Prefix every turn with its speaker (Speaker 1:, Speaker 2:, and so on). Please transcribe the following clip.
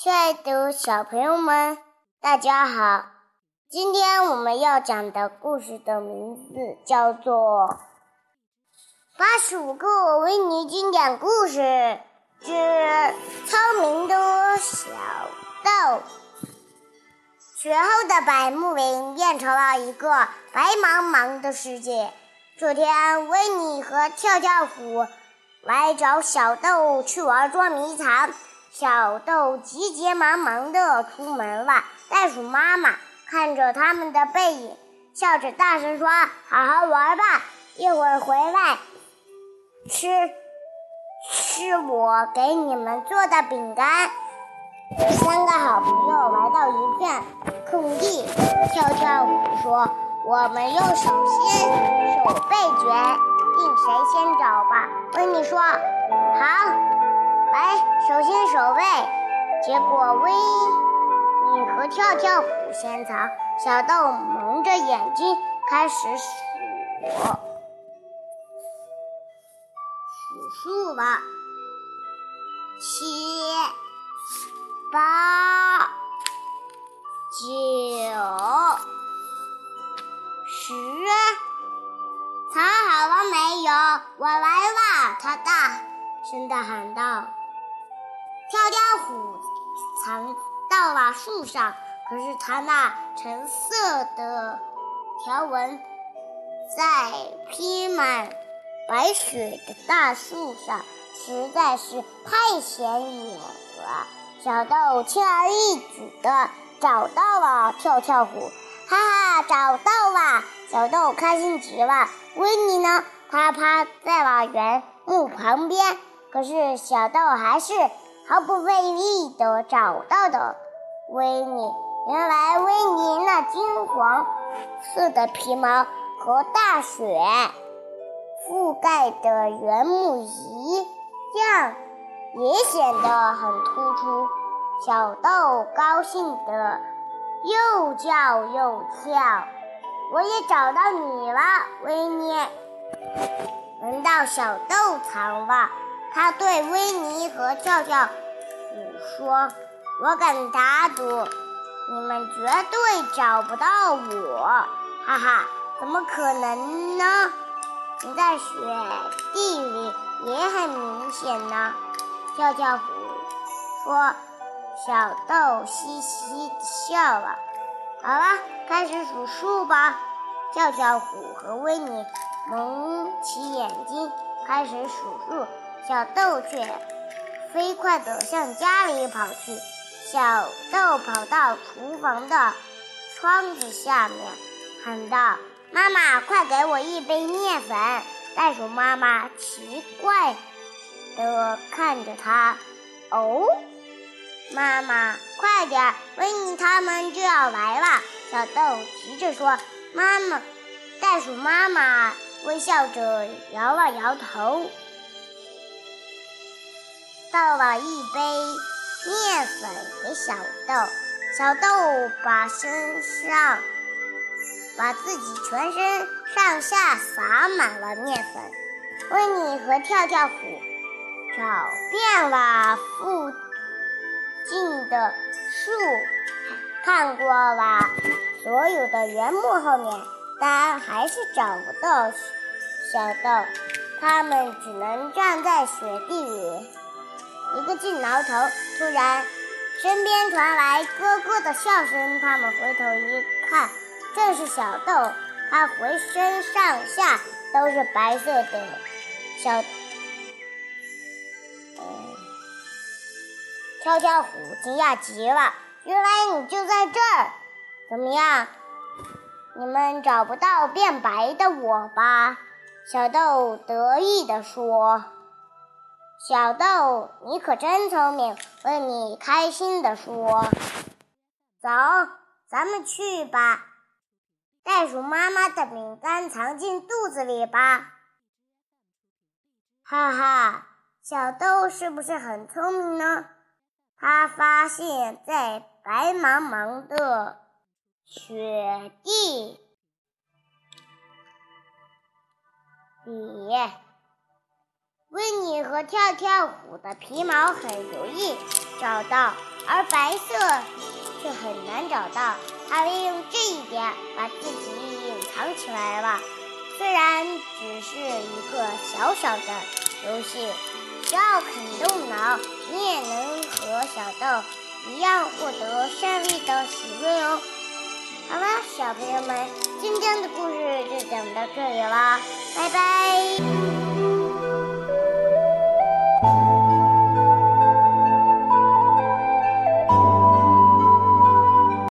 Speaker 1: 亲爱的小朋友们，大家好！今天我们要讲的故事的名字叫做《八十五个维尼经典故事之聪明的小豆》。雪后的百慕林变成了一个白茫茫的世界。这天，维尼和跳跳虎来找小豆去玩捉迷藏。小豆急急忙忙地出门了。袋鼠妈妈看着他们的背影，笑着大声说：“好好玩吧，一会儿回来吃吃我给你们做的饼干。”三个好朋友来到一片空地，跳跳虎说。我们用手心手背决定谁先找吧。维尼说：“好，来手心手背。”结果维尼和跳跳虎先藏。小豆蒙着眼睛开始数数数了：七、八、九。十，藏好了没有？我来啦！他大声的喊道。跳跳虎藏到了树上，可是它那橙色的条纹在披满白雪的大树上实在是太显眼了。小豆轻而易举地找到了跳跳虎，哈哈，找到了！小豆开心极了。维尼呢？他趴在了原木旁边。可是小豆还是毫不费力地找到的维尼。原来维尼那金黄色的皮毛和大雪覆盖的原木一样，也显得很突出。小豆高兴得又叫又跳。我也找到你了，维尼。轮到小豆藏了，他对维尼和跳跳虎说：“我敢打赌，你们绝对找不到我。”哈哈，怎么可能呢？你在雪地里也很明显呢。跳跳虎说：“小豆嘻嘻笑了。”好了，开始数数吧。跳跳虎和维尼蒙起眼睛，开始数数。小豆却飞快地向家里跑去。小豆跑到厨房的窗子下面，喊道：“妈妈，快给我一杯面粉！”袋鼠妈妈奇怪地看着他。哦。妈妈，快点！维尼他们就要来了。小豆急着说：“妈妈。”袋鼠妈妈微笑着摇了摇头，倒了一杯面粉给小豆。小豆把身上，把自己全身上下撒满了面粉。温妮和跳跳虎找遍了附。近的树，看过了所有的原木后面，但还是找不到小豆。他们只能站在雪地里，一个劲挠头。突然，身边传来咯咯的笑声。他们回头一看，正是小豆。他浑身上下都是白色的，小。跳跳虎惊讶极了，原来你就在这儿！怎么样，你们找不到变白的我吧？小豆得意地说。小豆，你可真聪明！问你开心地说。走，咱们去吧。袋鼠妈妈的饼干藏进肚子里吧。哈哈，小豆是不是很聪明呢？他发现，在白茫茫的雪地里，维尼和跳跳虎的皮毛很容易找到。而白色却很难找到。他利用这一点把自己隐藏起来了。虽然只是一个小小的游戏，只要肯动脑，你也能和小豆一样获得胜利的喜悦哦。好了，小朋友们，今天的故事就讲到这里了，拜拜。